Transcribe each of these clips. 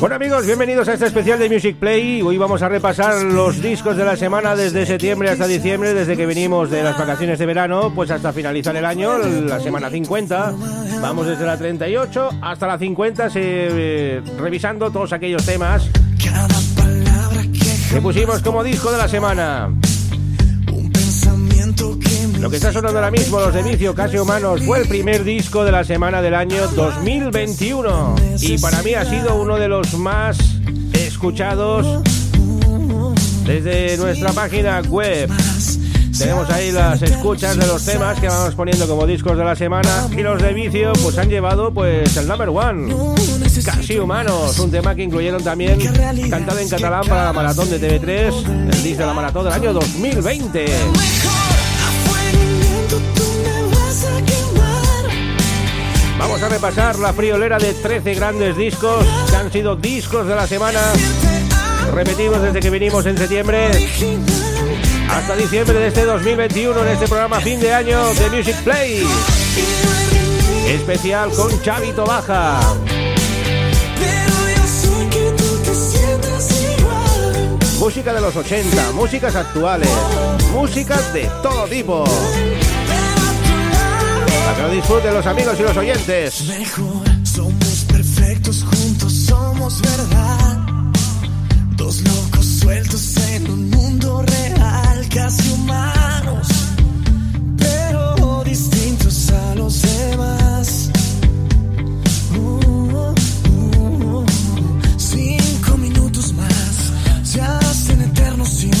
Bueno amigos, bienvenidos a este especial de Music Play. Hoy vamos a repasar los discos de la semana desde septiembre hasta diciembre, desde que venimos de las vacaciones de verano, pues hasta finalizar el año, la semana 50. Vamos desde la 38 hasta la 50, eh, revisando todos aquellos temas que pusimos como disco de la semana. Lo que está sonando ahora mismo, Los de Vicio Casi Humanos, fue el primer disco de la semana del año 2021 y para mí ha sido uno de los más escuchados desde nuestra página web. Tenemos ahí las escuchas de los temas que vamos poniendo como discos de la semana y los de vicio pues han llevado pues el number one. Casi Humanos, un tema que incluyeron también cantado en catalán para la maratón de TV3, el disco de la maratón del año 2020. Vamos a repasar la friolera de 13 grandes discos que han sido discos de la semana. Repetimos desde que vinimos en septiembre hasta diciembre de este 2021 en este programa fin de año de Music Play. Especial con Chavito Baja. Música de los 80, músicas actuales, músicas de todo tipo. Que lo disfruten los amigos y los oyentes. Mejor, somos perfectos, juntos somos verdad. Dos locos sueltos en un mundo real, casi humanos, pero distintos a los demás. Uh, uh, uh, cinco minutos más, se hacen eternos si no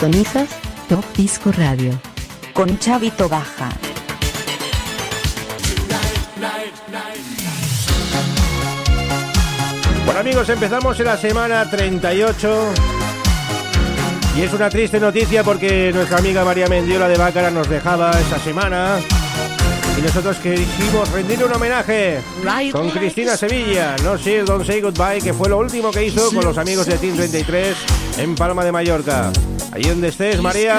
Sintonizas Top Disco Radio. Con Chavito Baja. Bueno amigos, empezamos en la semana 38 y es una triste noticia porque nuestra amiga María Mendiola de Bácara nos dejaba esta semana. Y nosotros quisimos rendir un homenaje. Con Cristina Sevilla, No Sir, Don't Say Goodbye, que fue lo último que hizo con los amigos de Team 33 en Palma de Mallorca. Allí donde estés, María,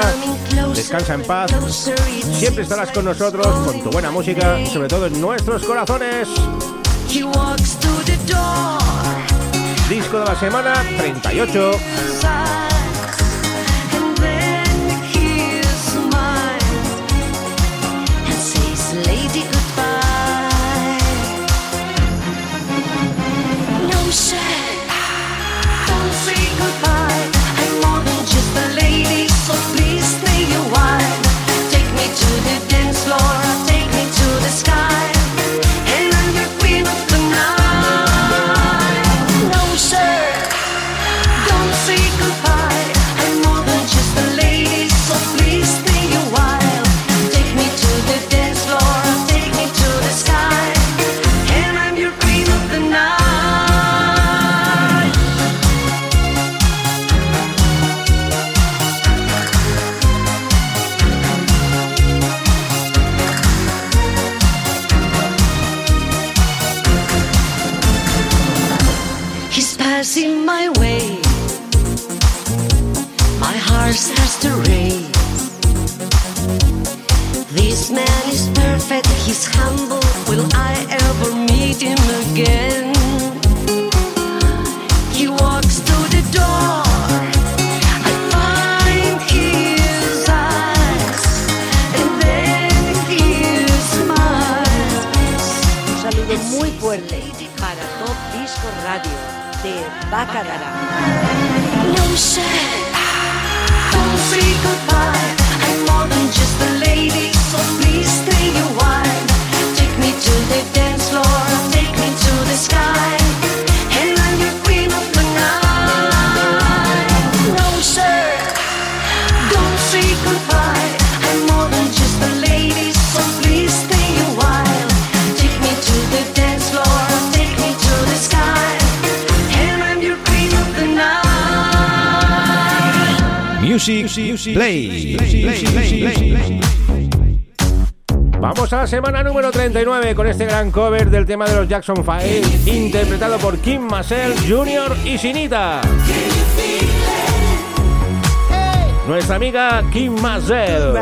descansa en paz. Siempre estarás con nosotros, con tu buena música y sobre todo en nuestros corazones. Disco de la semana 38. semana número 39 con este gran cover del tema de los Jackson 5, interpretado por Kim Marcel Jr. y Sinita. Nuestra amiga Kim Marcel.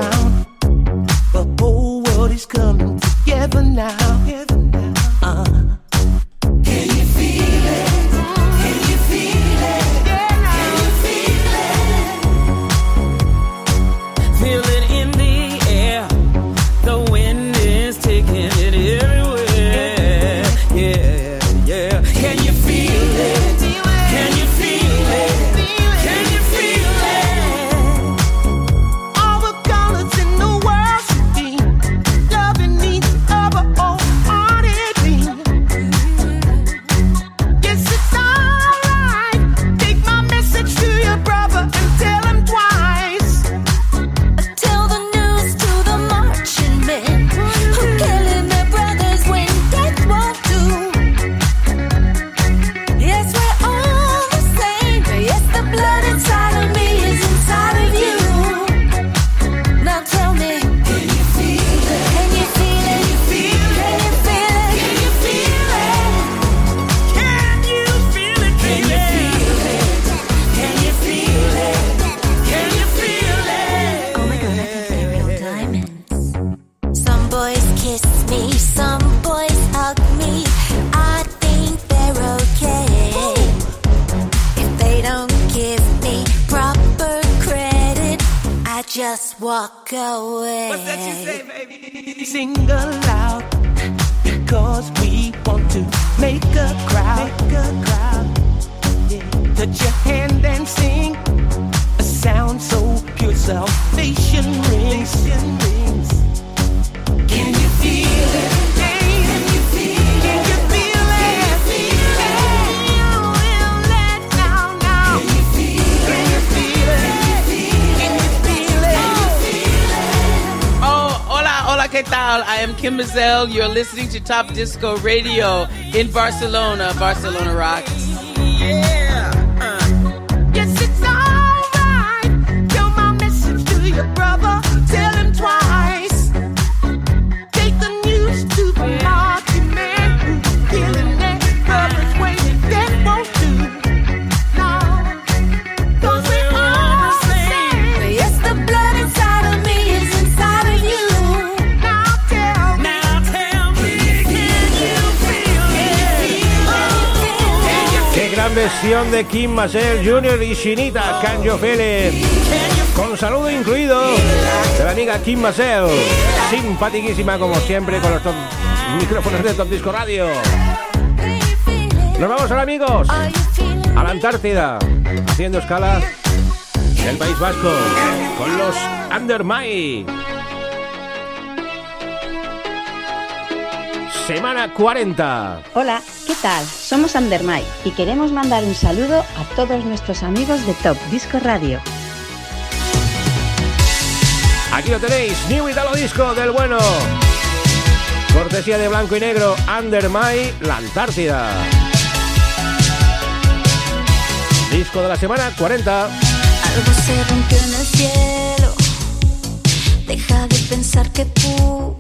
I am Kim Mazel. You're listening to Top Disco Radio in Barcelona. Barcelona rocks. Yeah. Versión de Kim Marcel Jr. y Shinita Can You Feel It? Con saludo incluido de la amiga Kim Marcel, simpatiquísima como siempre con los micrófonos de Top Disco Radio. Nos vamos ahora amigos a la Antártida, haciendo escala del País Vasco con los Undermine. Semana 40. Hola, ¿qué tal? Somos Andermay y queremos mandar un saludo a todos nuestros amigos de Top Disco Radio. Aquí lo tenéis, New Italo Disco del bueno. Cortesía de blanco y negro, Under My, la Antártida. Disco de la semana 40. Algo se rompió en el cielo. Deja de pensar que pudo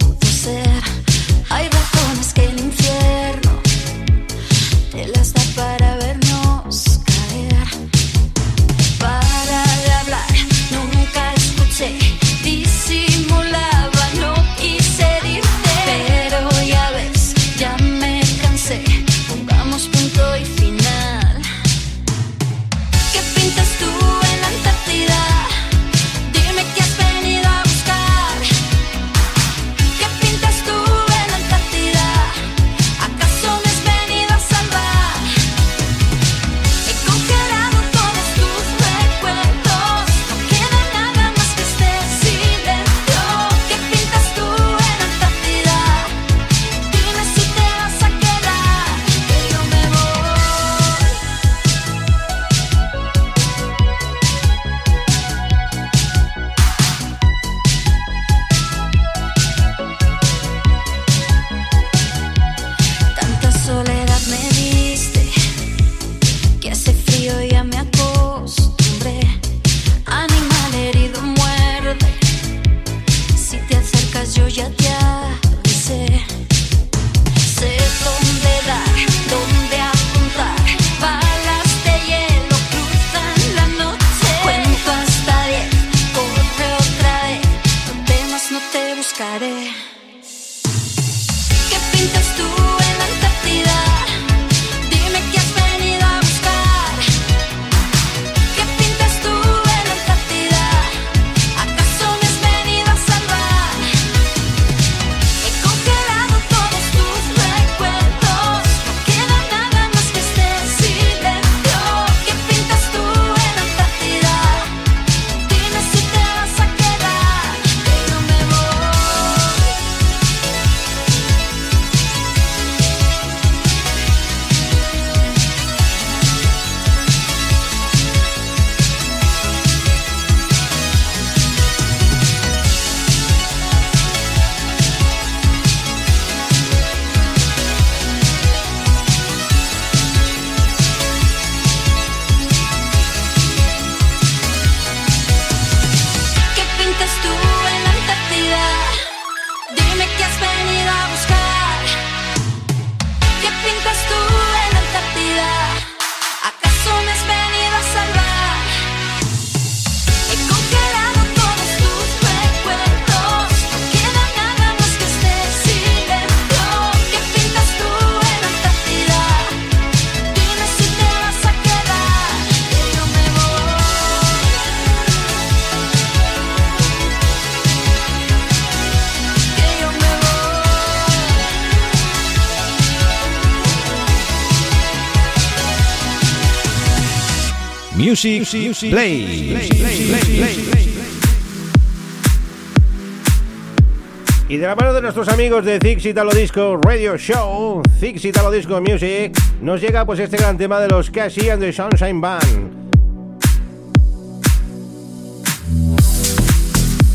Music, Play. Y de la mano de nuestros amigos de Zix Italo Disco Radio Show, Zix Italo Disco Music, nos llega pues este gran tema de los Cassie and the Sunshine Band.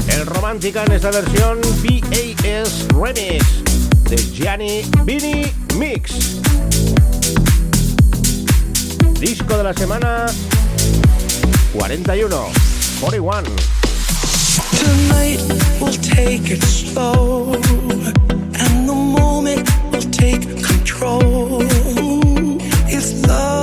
El romántica en esta versión PAS Remix de Gianni Vini Mix. Disco de la semana 41, 41. Tonight we'll take it slow, and the moment will take control. It's love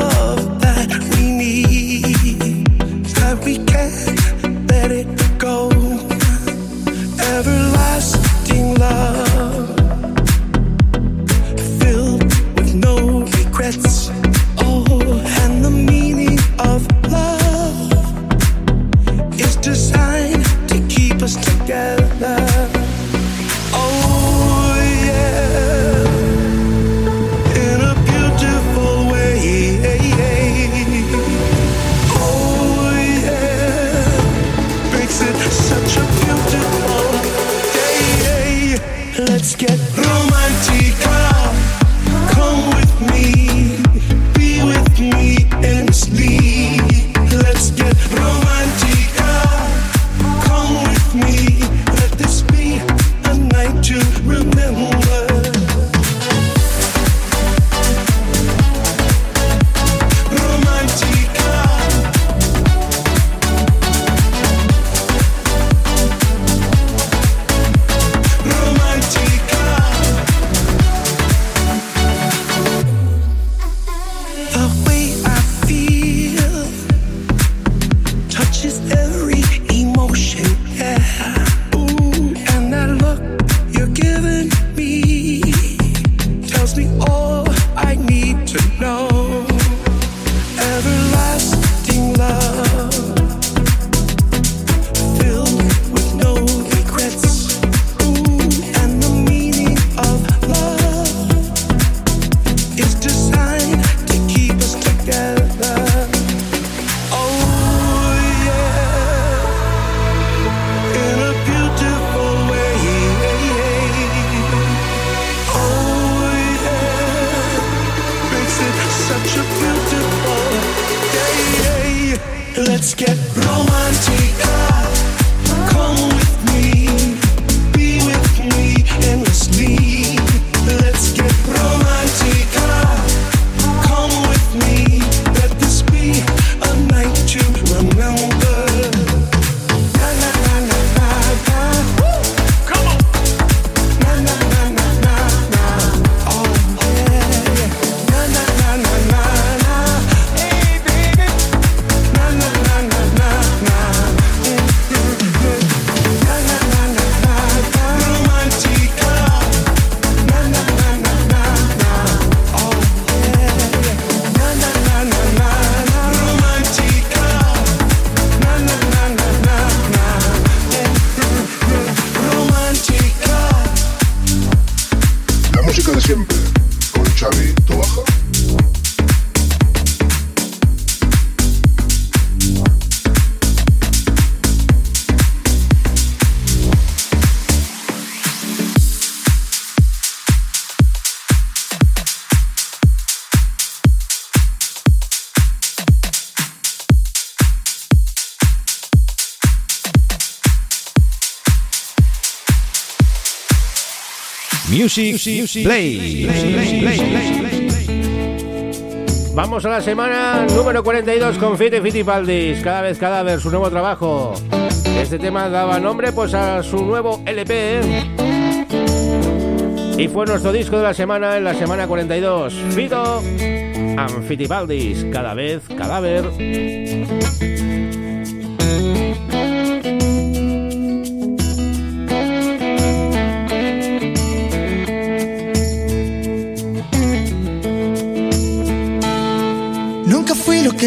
such a beautiful day. Let's get romantica. Music, Play. Vamos a la semana número 42 con Fiti Fitipaldis, cada vez cadáver, su nuevo trabajo. Este tema daba nombre pues a su nuevo LP y fue nuestro disco de la semana en la semana 42. Fito and Fitipaldis, cada vez cadáver.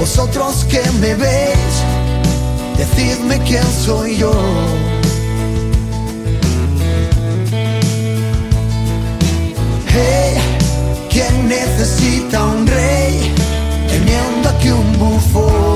Vosotros que me veis, decidme quién soy yo. Hey, ¿quién necesita un rey teniendo aquí un bufón?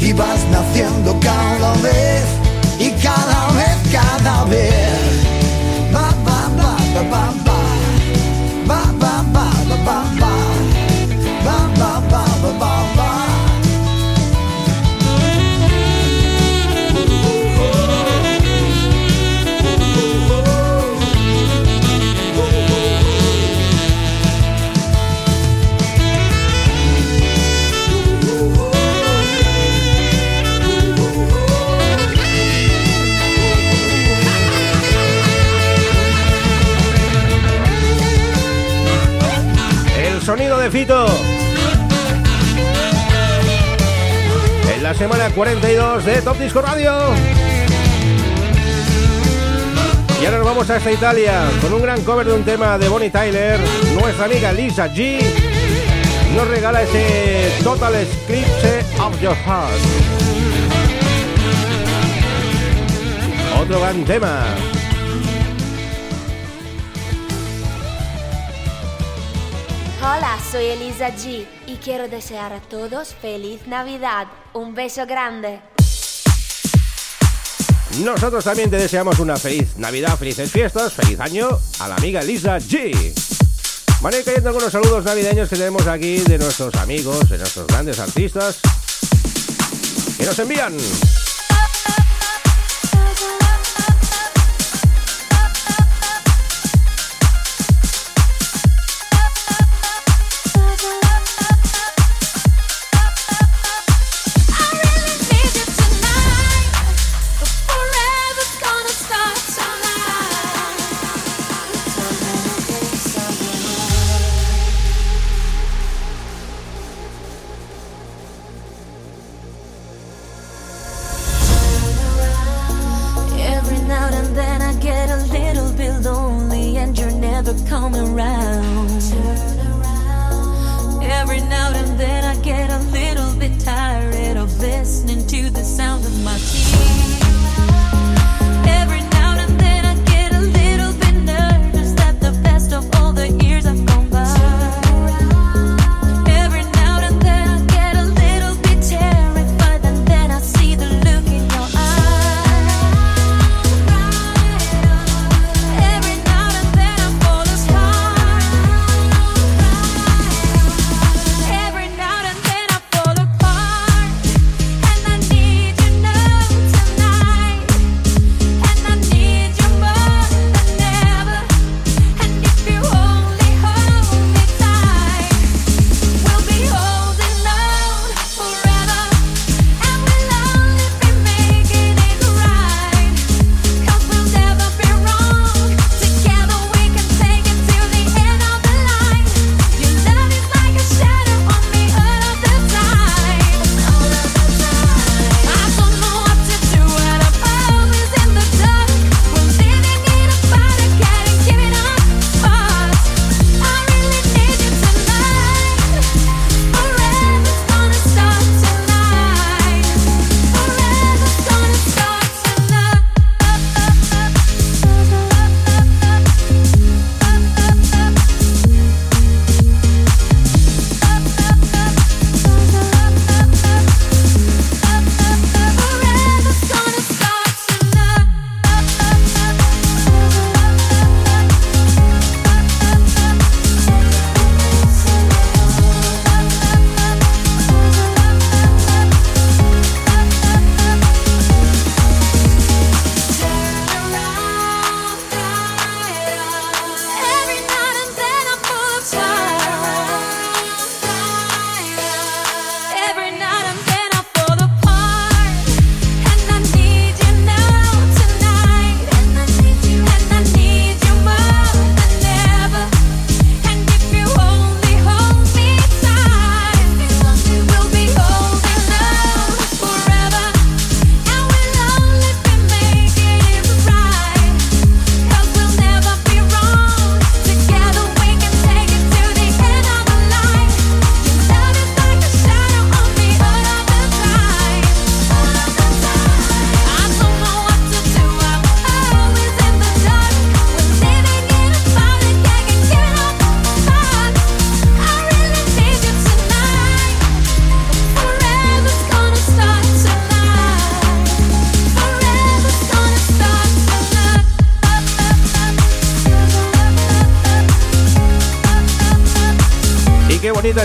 Y vas naciendo cada vez, y cada vez, cada vez. Ba, ba, ba, de. En la semana 42 de Top Disco Radio. Y ahora nos vamos hasta Italia con un gran cover de un tema de Bonnie Tyler. Nuestra amiga Lisa G nos regala ese Total Eclipse of Your Heart. Otro gran tema. Soy Elisa G y quiero desear a todos feliz Navidad. Un beso grande. Nosotros también te deseamos una feliz Navidad, felices fiestas, feliz año a la amiga Lisa G. Van a ir cayendo algunos saludos navideños que tenemos aquí de nuestros amigos, de nuestros grandes artistas que nos envían.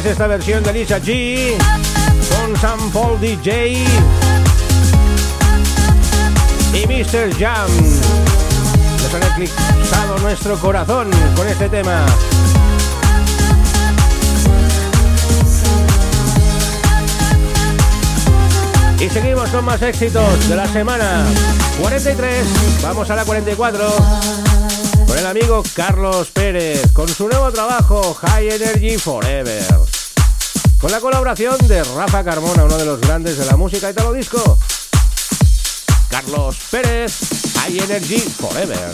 Es esta versión de Lisa G con Sam Paul DJ y Mr. Jam. Nos han eclipsado nuestro corazón con este tema. Y seguimos con más éxitos de la semana. 43, vamos a la 44. Con el amigo Carlos Pérez, con su nuevo trabajo High Energy Forever. Con la colaboración de Rafa Carmona, uno de los grandes de la música italo disco. Carlos Pérez, High Energy Forever.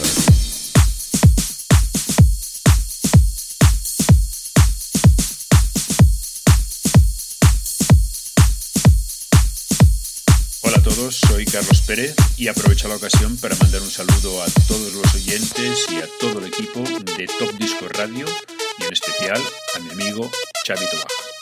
Hola a todos, soy Carlos Pérez y aprovecho la ocasión para mandar un saludo a todos los oyentes y a todo el equipo de Top Disco Radio y en especial a mi amigo Xavi Tobaja.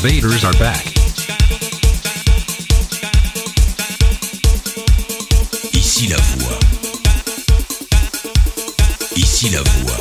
Invaders are back. Ici la voix. Ici la voix.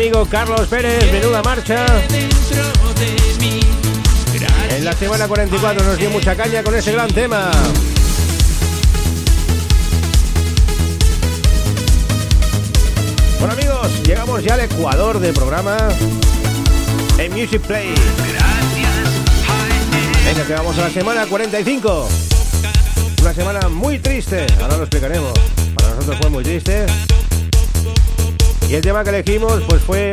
Amigo Carlos Pérez, menuda marcha. En la semana 44 nos dio mucha caña con ese gran tema. Bueno amigos, llegamos ya al Ecuador del programa en Music Play. Venga, que vamos a la semana 45. Una semana muy triste, ahora lo explicaremos. Para nosotros fue muy triste. Y el tema que elegimos pues fue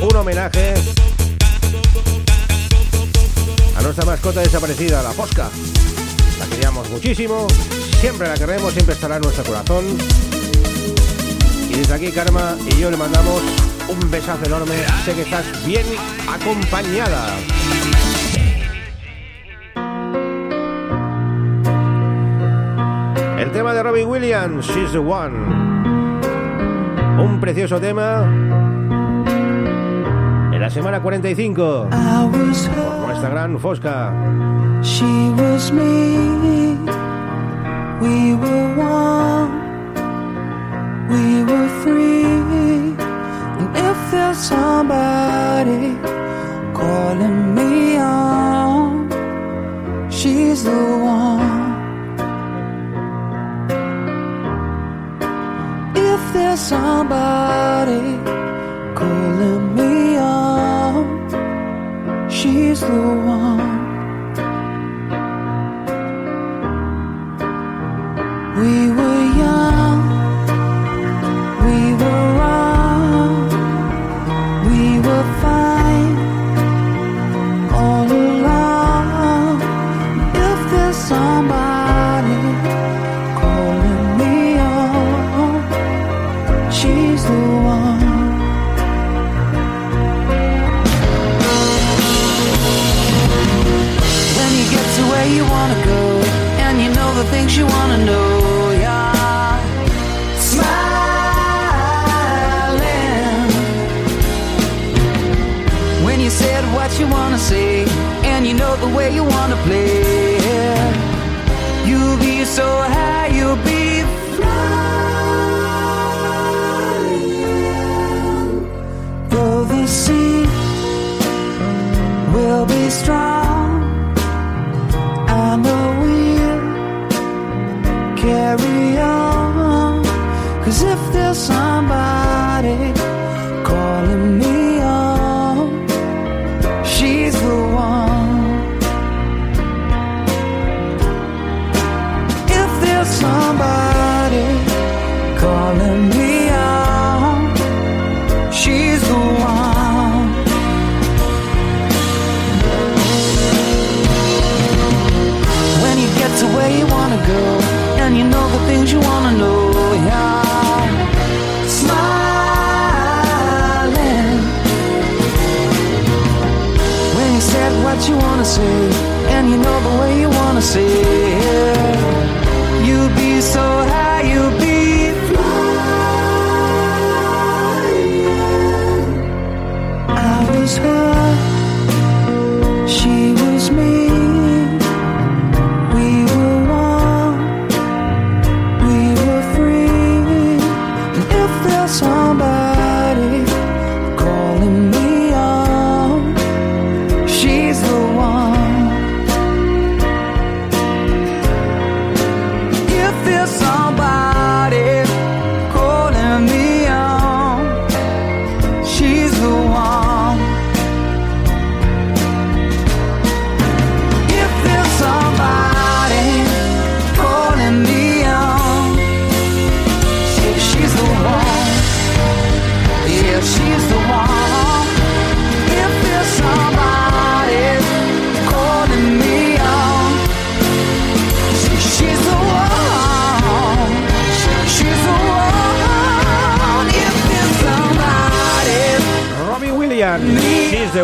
un homenaje a nuestra mascota desaparecida, la Fosca. La queríamos muchísimo, siempre la queremos, siempre estará en nuestro corazón. Y desde aquí Karma y yo le mandamos un besazo enorme. Sé que estás bien acompañada. El tema de Robin Williams, She's the One. Un precioso tema. En la semana 45. Por nuestra gran Fosca. She was me. We were one. We were free. And if there's somebody calling me on, she's the one. If there's somebody calling me on, she's the one. Way you wanna play, you'll be so high,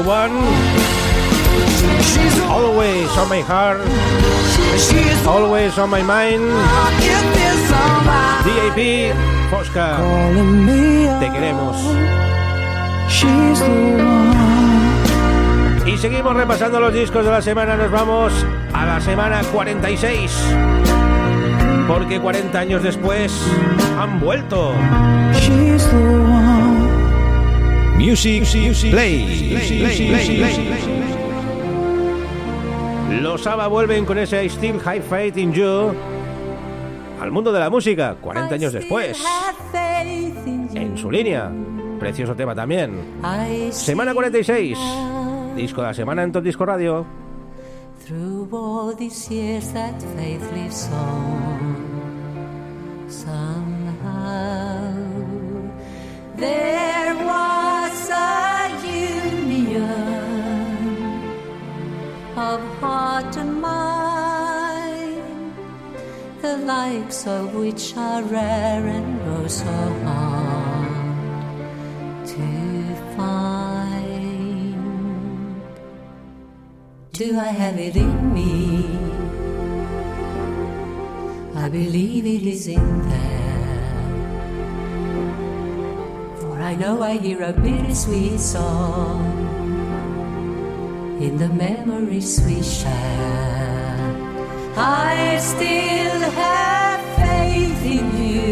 one. Always on my heart. Always on my mind. DAP, Fosca. Te queremos. she's the one. Y seguimos repasando los discos de la semana. Nos vamos a la semana 46. Porque 40 años después han vuelto. Music, Play. Los ABBA vuelven con ese I Still Have Faith in You al mundo de la música, 40 años después. En su línea. Precioso tema también. Semana 46. Disco de la semana en Top Disco Radio. Through all these years that faith lives on somehow there was a union of heart and mind the likes of which are rare and oh so hard to find do I have it in me? I believe it is in there. I know I hear a bittersweet song in the memories we share. I still have faith in you,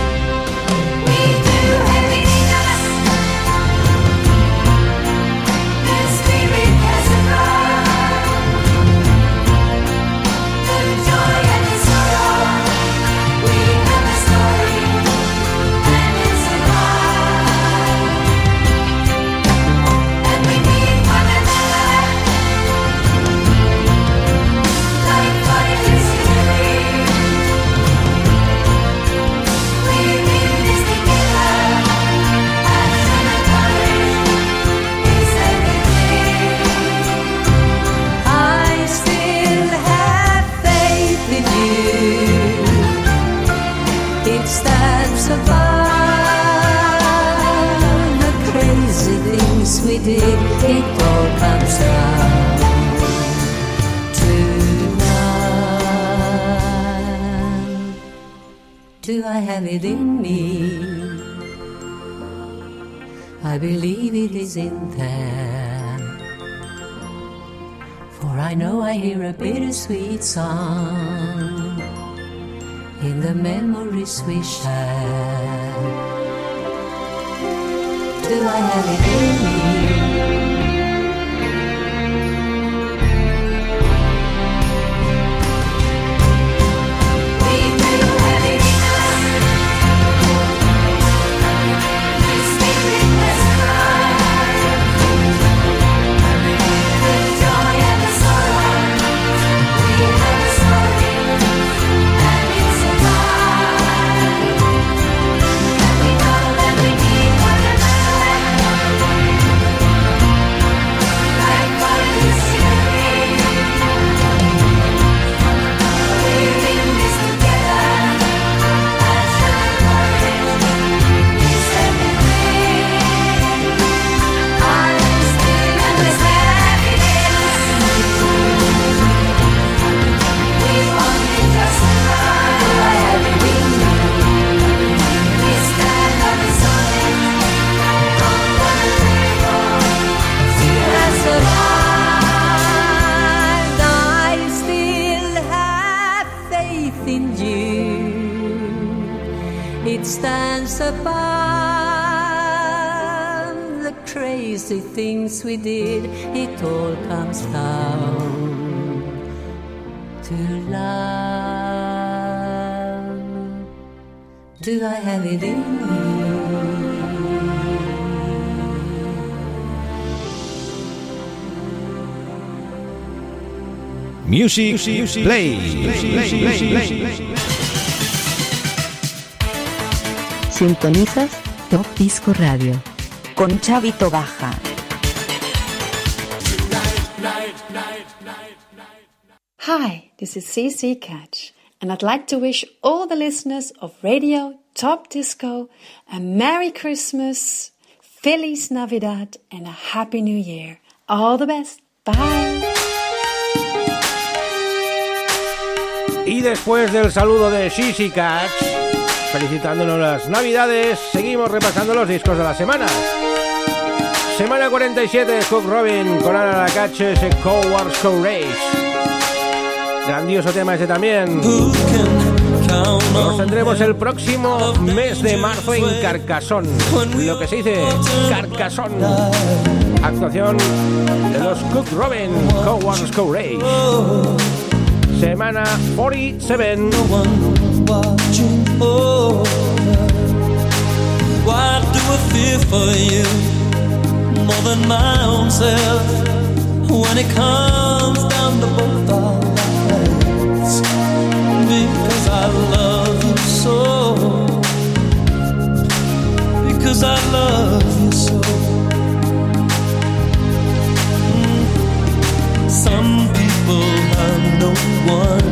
It stands above the crazy things we did. It all comes down to. Do I have it in me? I believe it is in there. For I know I hear a bittersweet song in the memories we share. Do I have it in me? Stands above the crazy things we did. It all comes down to love. Do I have it in me? Music, Play. Sintonizas Top Disco Radio con Chavito Baja. Hi, this is CC Catch, and I'd like to wish all the listeners of Radio Top Disco a Merry Christmas, Feliz Navidad, and a Happy New Year. All the best. Bye. Y después del saludo de Shishi Catch, felicitándonos las navidades, seguimos repasando los discos de la semana. Semana 47 de Cook Robin con Ana Lacache, ese Cowards Race. Grandioso tema ese también. Nos tendremos el próximo mes de marzo en Carcasón. Lo que se dice Carcasón. Actuación de los Cook Robin Cowards Race. Semana 47. Why do I fear for you more than my own self when it comes down to both our lives? Because I love you so. Because I love you so. Mm. Some are no one.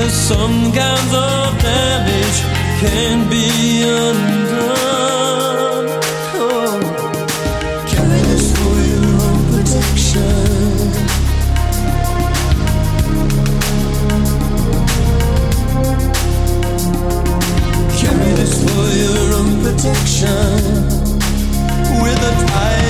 And some kinds of damage can be undone. Oh. Carry for your own protection. Carry for your own protection. With a tight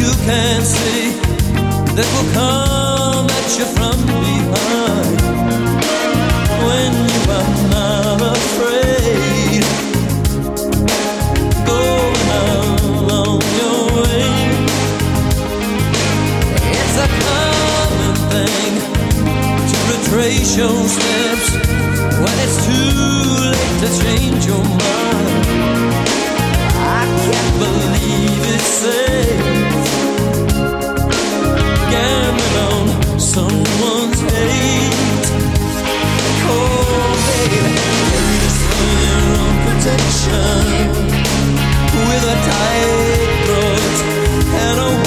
You can't see that will come at you from your steps when it's too late to change your mind. I can't believe it's safe. Gambling on someone's hate. Oh, baby, this for your own protection. With a tight throat and a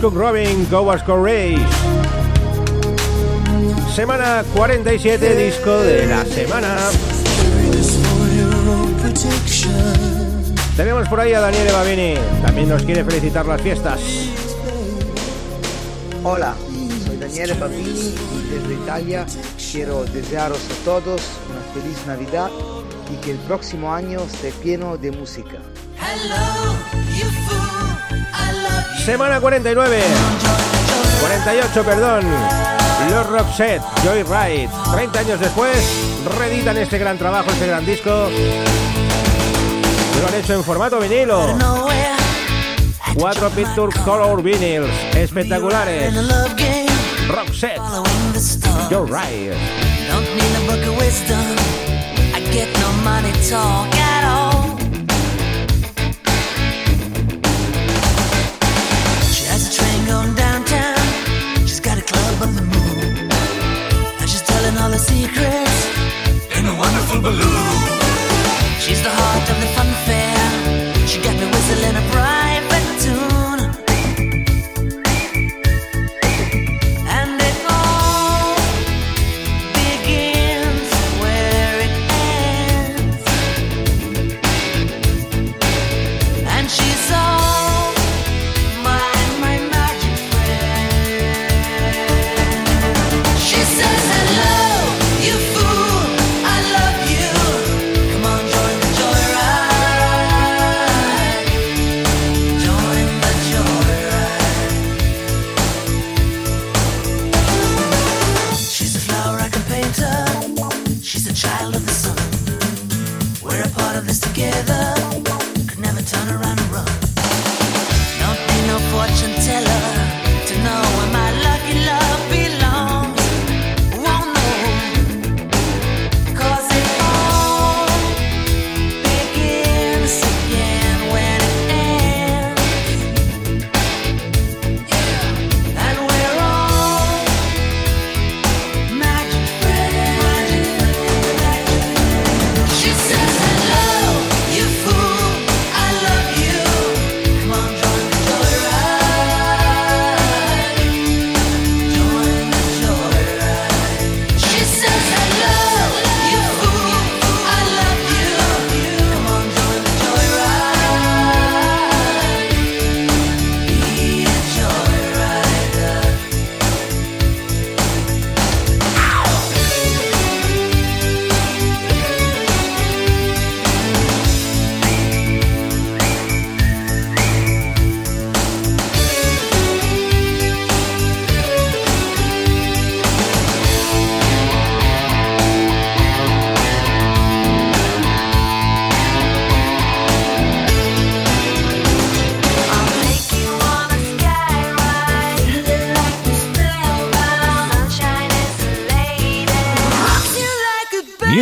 Cook Robin Cowards Race. Semana 47, disco de la semana. Tenemos por ahí a Daniele Babini. También nos quiere felicitar las fiestas. Hola, soy Daniele Babini y desde Italia quiero desearos a todos una feliz Navidad y que el próximo año esté lleno de música. Semana 49. 48, perdón. Los Roxette, Joyride. 30 años después, reeditan este gran trabajo, este gran disco. Lo han hecho en formato vinilo. Cuatro Picture Color Vinyls espectaculares. Roxette, Joyride. Don't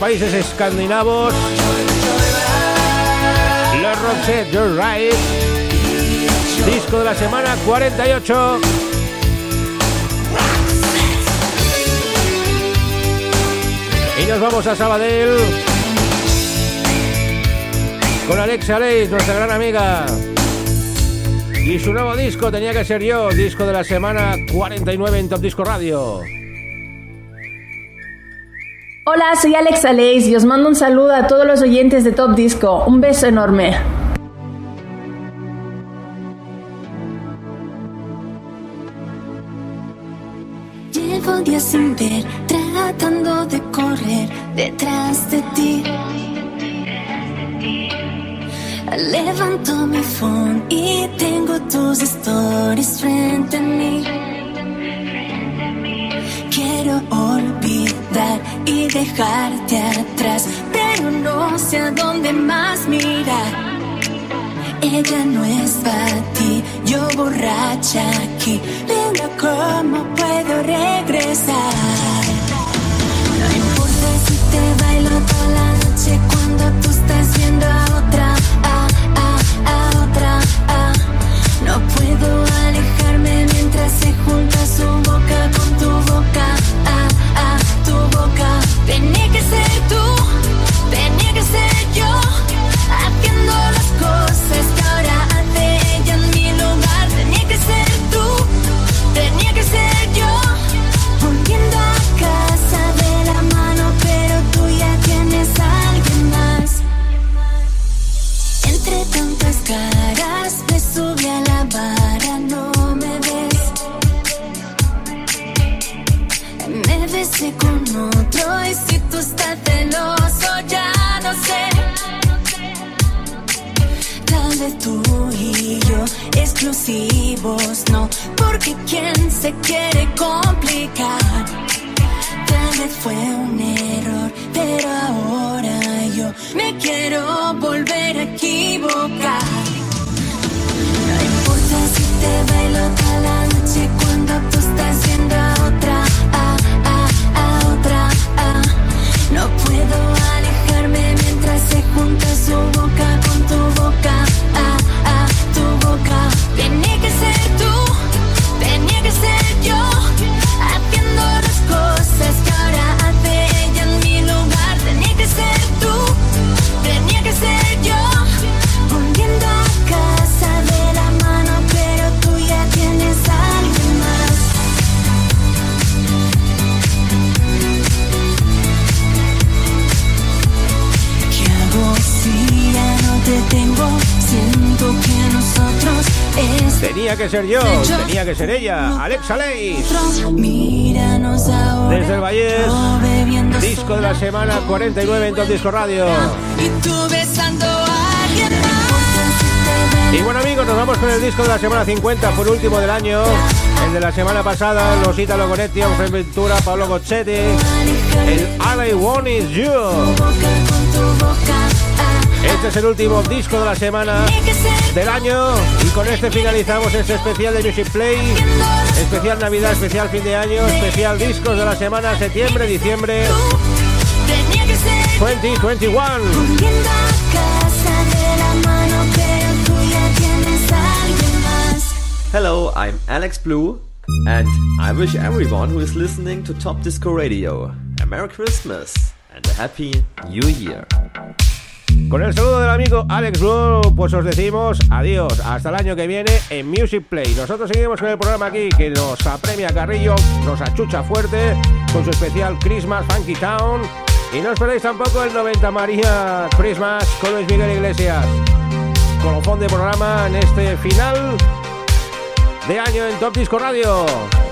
países escandinavos, los Roxette Joyride, disco de la semana 48. Y nos vamos a Sabadell con Alexa Leis, nuestra gran amiga. Y su nuevo disco tenía que ser yo, disco de la semana 49 en Top Disco Radio. Hola, soy Alex Aleix y os mando un saludo a todos los oyentes de Top Disco. Un beso enorme. Llevo días sin ver, tratando de correr detrás de ti. Levanto mi phone y tengo tus stories frente a mí. Dejarte atrás, pero no sé a dónde más mirar. Ella no es para ti, yo borracha aquí, linda cómo puedo regresar. No importa si te bailo toda la noche cuando tú estás viendo a otra, a, a, a otra, a. No puedo alejarme mientras se junta su boca con tu boca, a, a, tu boca. Tenía que ser tú, exclusivos, no, porque quien se quiere complicar. Tal vez fue un error, pero ahora yo me quiero volver a equivocar. No importa si te bailo toda la noche cuando tú estás viendo a otra, a, a, a otra, a. No puedo alejarme mientras se junta su boca que ser yo, tenía que ser ella, Alexa Leis. Desde el Vallés, disco de la semana 49 en Top Disco Radio. Y bueno amigos, nos vamos con el disco de la semana 50, fue el último del año. El de la semana pasada, los Italo Goretti, Fred Ventura, Pablo Goccetti. El All I Want Is You. Este es el último disco de la semana del año y con este finalizamos este especial de Music Play, especial Navidad, especial fin de año, especial discos de la semana septiembre, diciembre 2021. Volviendo a casa de la mano, pero tú ya tienes a alguien más. Hello, I'm Alex Blue, and I wish everyone who is listening to Top Disco Radio a Merry Christmas and a Happy New Year. Con el saludo del amigo Alex Blue, pues os decimos adiós hasta el año que viene en Music Play. Nosotros seguimos con el programa aquí que nos apremia Carrillo, nos achucha fuerte con su especial Christmas Funky Town. Y no esperéis tampoco el 90 María Christmas con Luis Miguel Iglesias. Colofón de programa en este final de año en Top Disco Radio.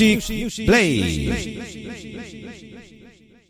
Music Play.